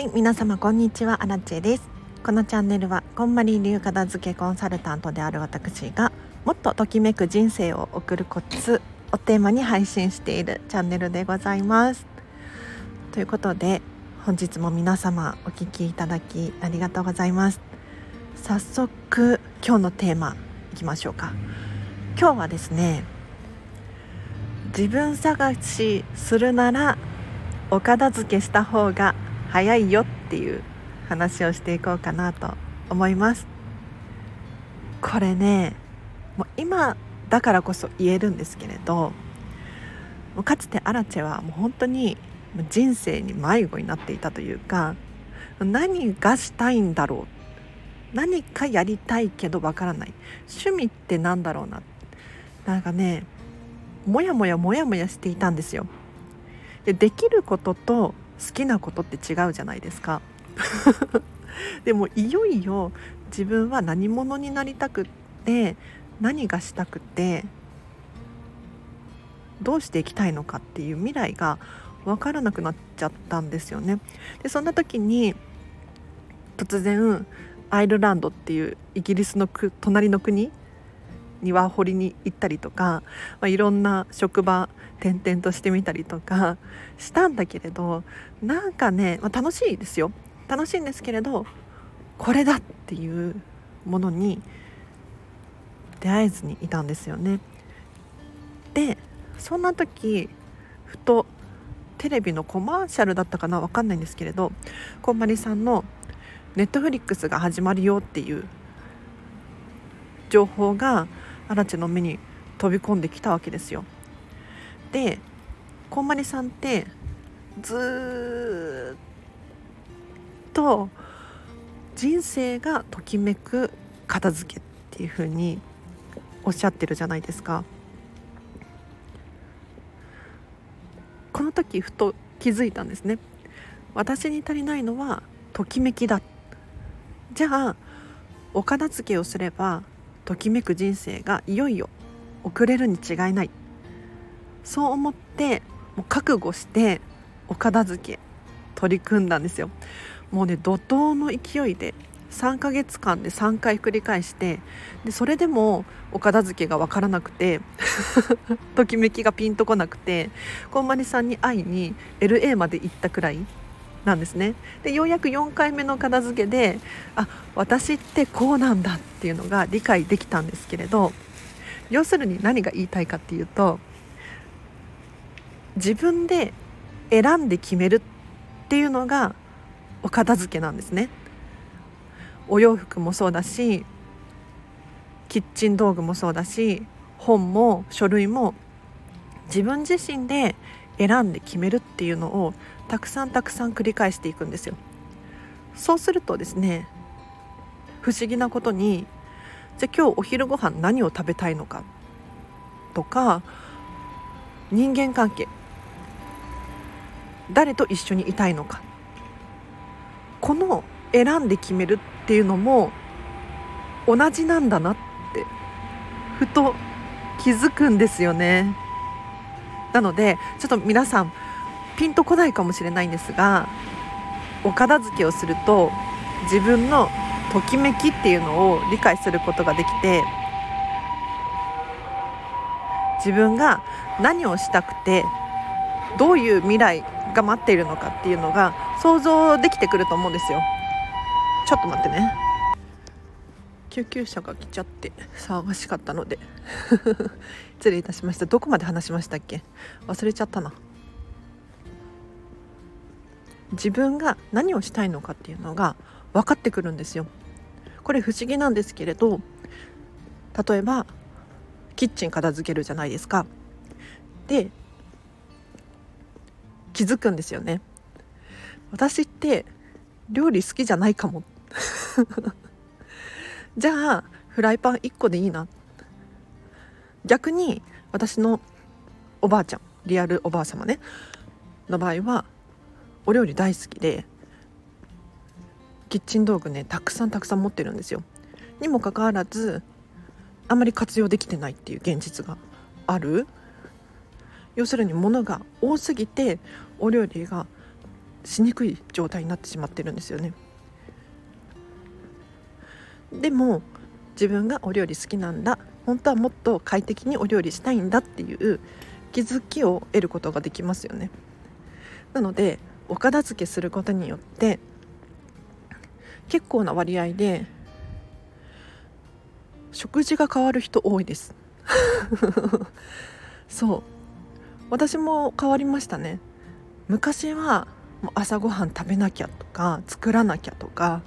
はい皆様こんにちは。アラチェです。このチャンネルはこんまり流片付けコンサルタントである私がもっとときめく人生を送るコツをテーマに配信しているチャンネルでございます。ということで本日も皆様お聞きいただきありがとうございます。早速今日のテーマいきましょうか。今日はですね自分探しするならお片付けした方が早いよっていう話をしていこうかなと思います。これねもう今だからこそ言えるんですけれどかつてアラチェはもう本当に人生に迷子になっていたというか何がしたいんだろう何かやりたいけどわからない趣味って何だろうななんかねもやもやもやもやしていたんですよ。でできることと好きなことって違うじゃないですか でもいよいよ自分は何者になりたくって何がしたくてどうしていきたいのかっていう未来が分からなくなっちゃったんですよね。でそんな時に突然アイルランドっていうイギリスの隣の国にワーホリに行ったりとか、まあ、いろんな職場転々としてみたりとか したんだけれどなんかね、まあ、楽しいですよ楽しいんですけれどこれだっていうものに出会えずにいたんですよね。でそんな時ふとテレビのコマーシャルだったかな分かんないんですけれどこんまりさんのネットフリックスが始まるよっていう情報がアラチェの目に飛び込んできたわけですよ。でこんまりさんってずっと人生がときめく片付けっていう風におっしゃってるじゃないですか。この時ふと気づいたんですね。私に足りないのはときめきだ。じゃあお片付けをすればときめく人生がいよいよ送れるに違いない。そう思ってもう覚悟してお片付け取り組んだんですよ。もうね怒涛の勢いで3ヶ月間で3回繰り返してでそれでもお片付けが分からなくて ときめきがピンとこなくてこんまりさんに会いに LA まで行ったくらいなんですね。でようやく4回目の片付けであ私ってこうなんだっていうのが理解できたんですけれど要するに何が言いたいかっていうと自分で選んで決めるっていうのがお片付けなんですね。お洋服もそうだしキッチン道具もそうだし本も書類も自分自身で選んで決めるっていうのをたくさんたくさん繰り返していくんですよ。そうするとですね不思議なことにじゃあ今日お昼ご飯何を食べたいのかとか人間関係誰と一緒にいたいのかこの選んで決めるっていうのも同じなんだなってふと気づくんですよね。なのでちょっと皆さんピンとこないかもしれないんですがお片付けをすると自分のときめきっていうのを理解することができて自分が何をしたくてどういう未来が待っているのかっていうのが想像できてくると思うんですよ。ちょっと待ってね。救急車が来ちゃって騒がしかったので。失礼いたしました。どこまで話しましたっけ？忘れちゃったな。自分が何をしたいのかっていうのが分かってくるんですよ。これ不思議なんですけれど例えばキッチン片付けるじゃないですか。で気づくんですよね。私って料理好きじゃないかも。じゃあフライパン1個でいいな。逆に私のおばあちゃんリアルおばあ様ね。の場合はお料理大好きでキッチン道具ねたくさんたくさん持ってるんですよ。にもかかわらずあまり活用できてないっていう現実がある。要するに物が多すぎてお料理がしにくい状態になってしまってるんですよね。でも自分がお料理好きなんだ。本当はもっと快適にお料理したいんだっていう気づきを得ることができますよね。なのでお片付けすることによって結構な割合で食事が変わる人多いです。そう。私も変わりましたね。昔は朝ごはん食べなきゃとか作らなきゃとか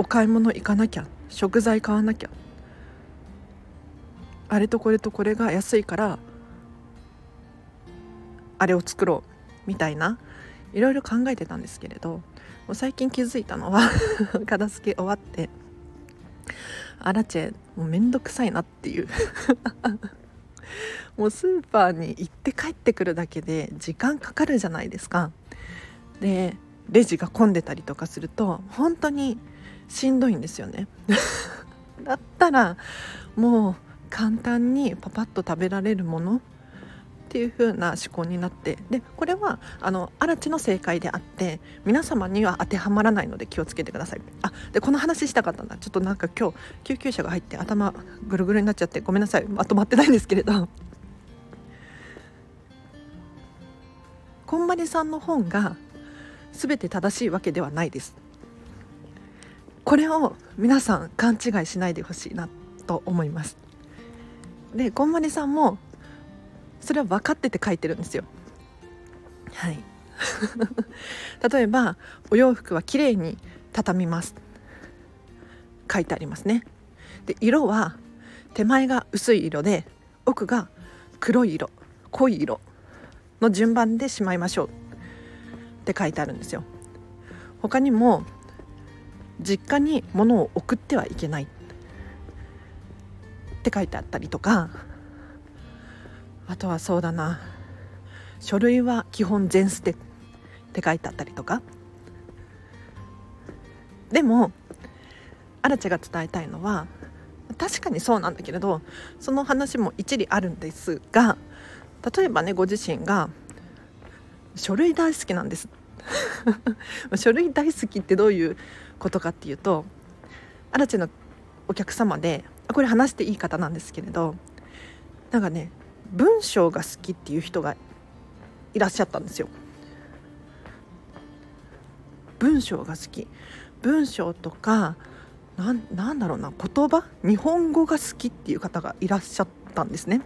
お買い物行かなきゃ。食材買わなきゃ。あれとこれとこれが安いからあれを作ろう。みたいな。いろいろ考えてたんですけれどもう最近気づいたのは 片付け終わってアラチェもうめんどくさいなっていう。もうスーパーに行って帰ってくるだけで時間かかるじゃないですか。でレジが混んでたりとかすると本当にしんどいんですよね。だったらもう簡単にパパッと食べられるものっていう風な思考になってでこれはあのアラチの正解であって皆様には当てはまらないので気をつけてください。あでこの話したかったんだ。ちょっとなんか今日救急車が入って頭ぐるぐるになっちゃってごめんなさい。まとまってないんですけれど。こんまりさんの本が全て正しいわけではないです。これを皆さん勘違いしないでほしいなと思います。でこんまりさんもそれは分かってて書いてるんですよ。はい。例えばお洋服はきれいに畳みます。書いてありますね。で色は手前が薄い色で奥が黒い色濃い色の順番でしまいましょう。って書いてあるんですよ。他にも実家に物を送ってはいけない。って書いてあったりとか。あとはそうだな。書類は基本全捨て。って書いてあったりとか。でもアラチェが伝えたいのは確かにそうなんだけれどその話も一理あるんですが例えばねご自身が書類大好きなんです。っ 書類大好きってどういうことかっていうとアラチェのお客様でこれ話していい方なんですけれどなんかね文章が好きっていう人がいらっしゃったんですよ。文章が好き文章とかなんなんだろうな言葉？日本語が好きっていう方がいらっしゃったんですね。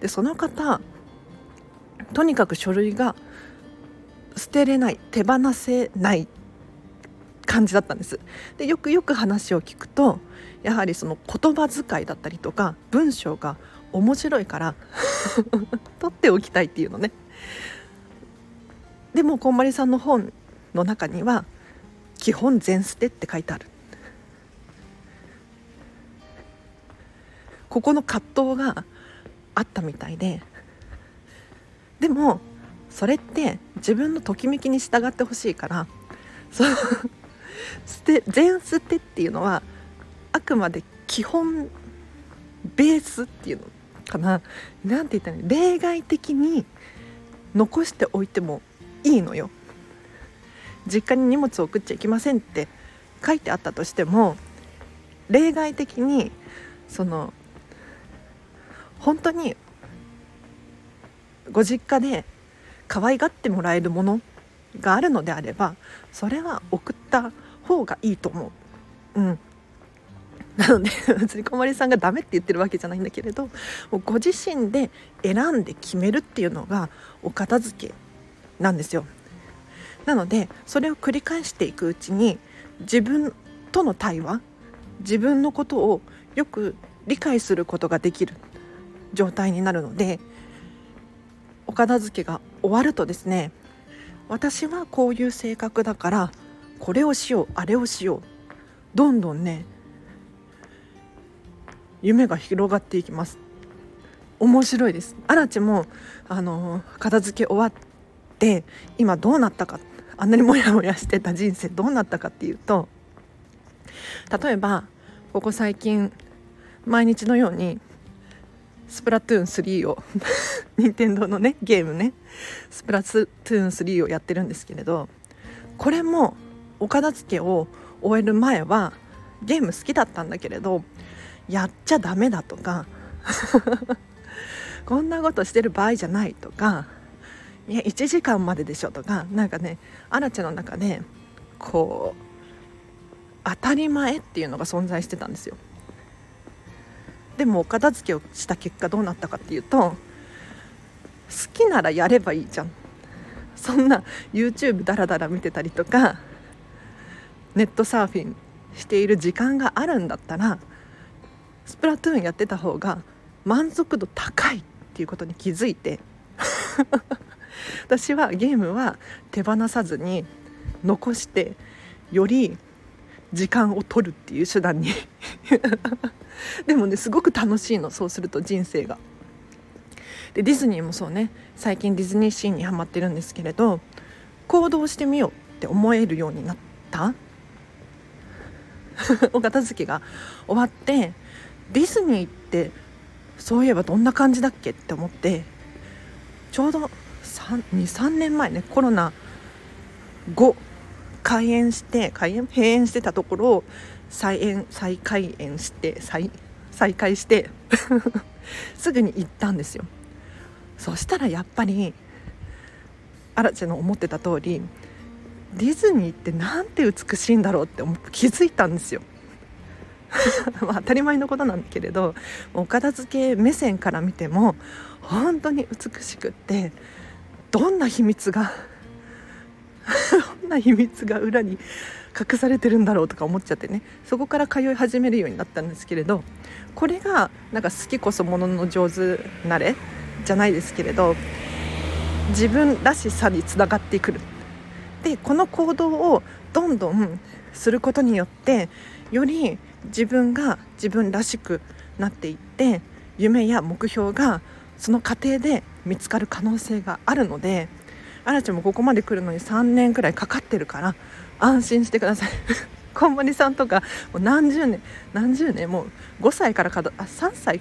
でその方とにかく書類が捨てれない手放せない感じだったんです。でよくよく話を聞くとやはりその言葉遣いだったりとか文章が面白いから 取っておきたいっていうのね。でもこんまりさんの本の中には「基本全捨て」って書いてある。ここの葛藤があったみたいで。でもそれって自分のときめきに従ってほしいからその捨て全捨てっていうのはあくまで基本ベースっていうのかな。何て言ったら例外的に残しておいてもいいのよ。実家に荷物を送っちゃいけませんって書いてあったとしても例外的にその本当にご実家で可愛がってもらえるものがあるのであればそれは送った方がいいと思う。うんなので別に小森さんがダメって言ってるわけじゃないんだけれどもうご自身で選んで決めるっていうのがお片付けなんですよ。なのでそれを繰り返していくうちに自分との対話自分のことをよく理解することができる状態になるのでお片付けが終わるとですね私はこういう性格だからこれをしようあれをしようどんどんね夢が広がっていきます。面白いです。アラチもあの片付け終わって今どうなったかあんなにモヤモヤしてた人生どうなったかっていうと例えばここ最近毎日のようにスプラトゥーン3を任天堂のねゲームね。スプラトゥーン3をやってるんですけれどこれもお片付けを終える前はゲーム好きだったんだけれどやっちゃダメだとか こんなことしてる場合じゃないとかいや1時間まででしょとかなんかねアラチェの中でこう当たり前っていうのが存在してたんですよ。でもお片付けをした結果どうなったかっていうと好きならやればいいじゃん。そんな YouTube ダラダラ見てたりとかネットサーフィンしている時間があるんだったらスプラトゥーンやってた方が満足度高いっていうことに気づいて 私はゲームは手放さずに残してより時間を取るっていう手段に。でもねすごく楽しいのそうすると人生が。でディズニーもそうね。最近ディズニーシーンにはまってるんですけれど行動してみようって思えるようになった？お片付けが終わってディズニーってそういえばどんな感じだっけって思ってちょうど23年前ねコロナ後開園して開園閉園してたところを再園再開園して再再開して すぐに行ったんですよ。そしたらやっぱりアラチェの思ってた通りディズニーってなんて美しいんだろうって気づいたんですよ。まあ当たり前のことなんだけれどお片付け目線から見ても本当に美しくってどんな秘密が？な秘密が裏に隠されてるんだろうとか思っちゃってね。そこから通い始めるようになったんですけれどこれがなんか好きこそものの上手なれじゃないですけれど自分らしさにつながってくる。でこの行動をどんどんすることによってより自分が自分らしくなっていって夢や目標がその過程で見つかる可能性があるのであらちゃんもここまで来るのに3年くらいかかってるから安心してください。こんまりさんとかもう何十年何十年もう5歳からかあ3歳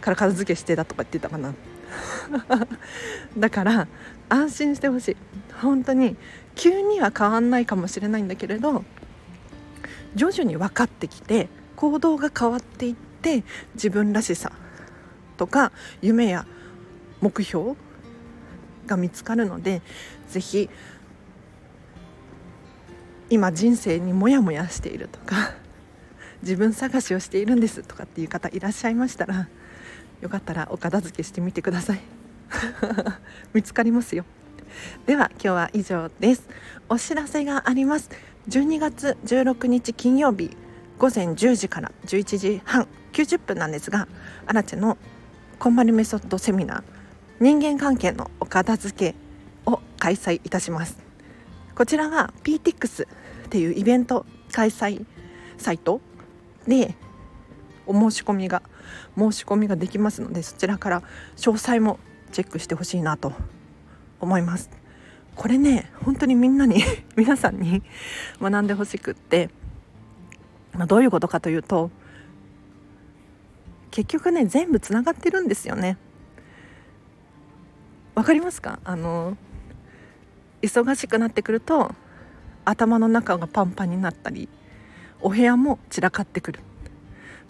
から片付けしてたとか言ってたかな。だから安心してほしい。本当に急には変わんないかもしれないんだけれど徐々に分かってきて行動が変わっていって自分らしさとか夢や目標が見つかるので是非今人生にモヤモヤしているとか 自分探しをしているんですとかっていう方いらっしゃいましたらよかったらお片付けしてみてください。見つかりますよ。では今日は以上です。お知らせがあります。12月16日金曜日午前10時から11時半90分なんですがアラチェのこんまりメソッドセミナー人間関係のお片付けを開催いたします。こちらは PTX っていうイベント開催サイトでお申し込みが申し込みができますのでそちらから詳細もチェックしてほしいなと思います。これね本当にみんなに 皆さんに 学んでほしくって、まあ、どういうことかというと結局ね全部つながってるんですよね。わかりますか？あの忙しくなってくると頭の中がパンパンになったりお部屋も散らかってくる。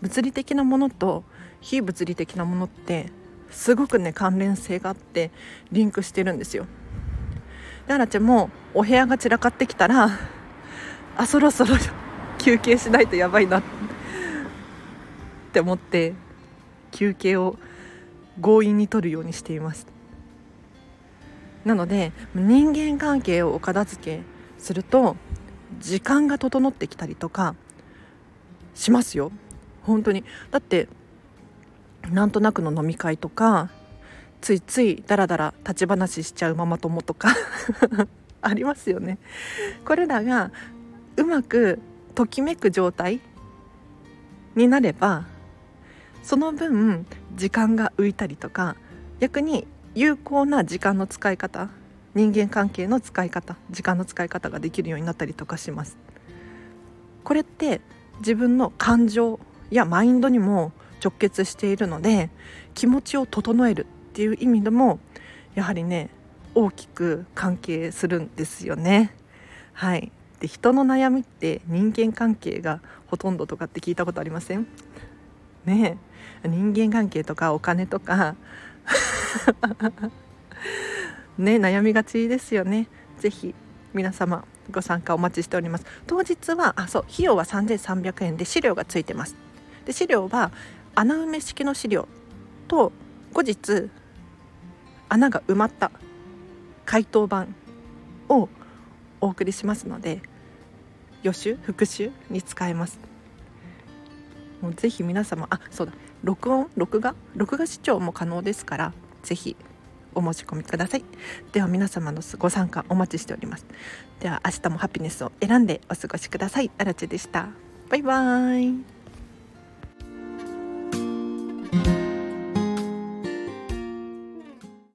物理的なものと非物理的なものってすごくね関連性があってリンクしてるんですよ。でアラちゃんもお部屋が散らかってきたらあそろそろ休憩しないとやばいなって思って休憩を強引に取るようにしています。なので人間関係をお片付けすると時間が整ってきたりとかしますよ。本当に。だってなんとなくの飲み会とかついついダラダラ立ち話しちゃうママ友とか ありますよね。これらがうまくときめく状態になればその分時間が浮いたりとか逆に有効な時間の使い方人間関係の使い方時間の使い方ができるようになったりとかします。これって自分の感情やマインドにも直結しているので気持ちを整えるっていう意味でもやはりね大きく関係するんですよね。はい。で人の悩みって人間関係がほとんどとかって聞いたことありません？ね人間関係とかお金とか ね悩みがちですよね。是非皆様ご参加お待ちしております。当日はあそう費用は3300円で資料がついてます。で資料は穴埋め式の資料と後日穴が埋まった回答板をお送りしますので予習復習に使えます。もうぜひ皆様あそうだ録音録画？録画視聴も可能ですからぜひお申し込みください。では皆様のご参加お待ちしております。では明日もハピネスを選んでお過ごしください。あらちでした。バイバーイ。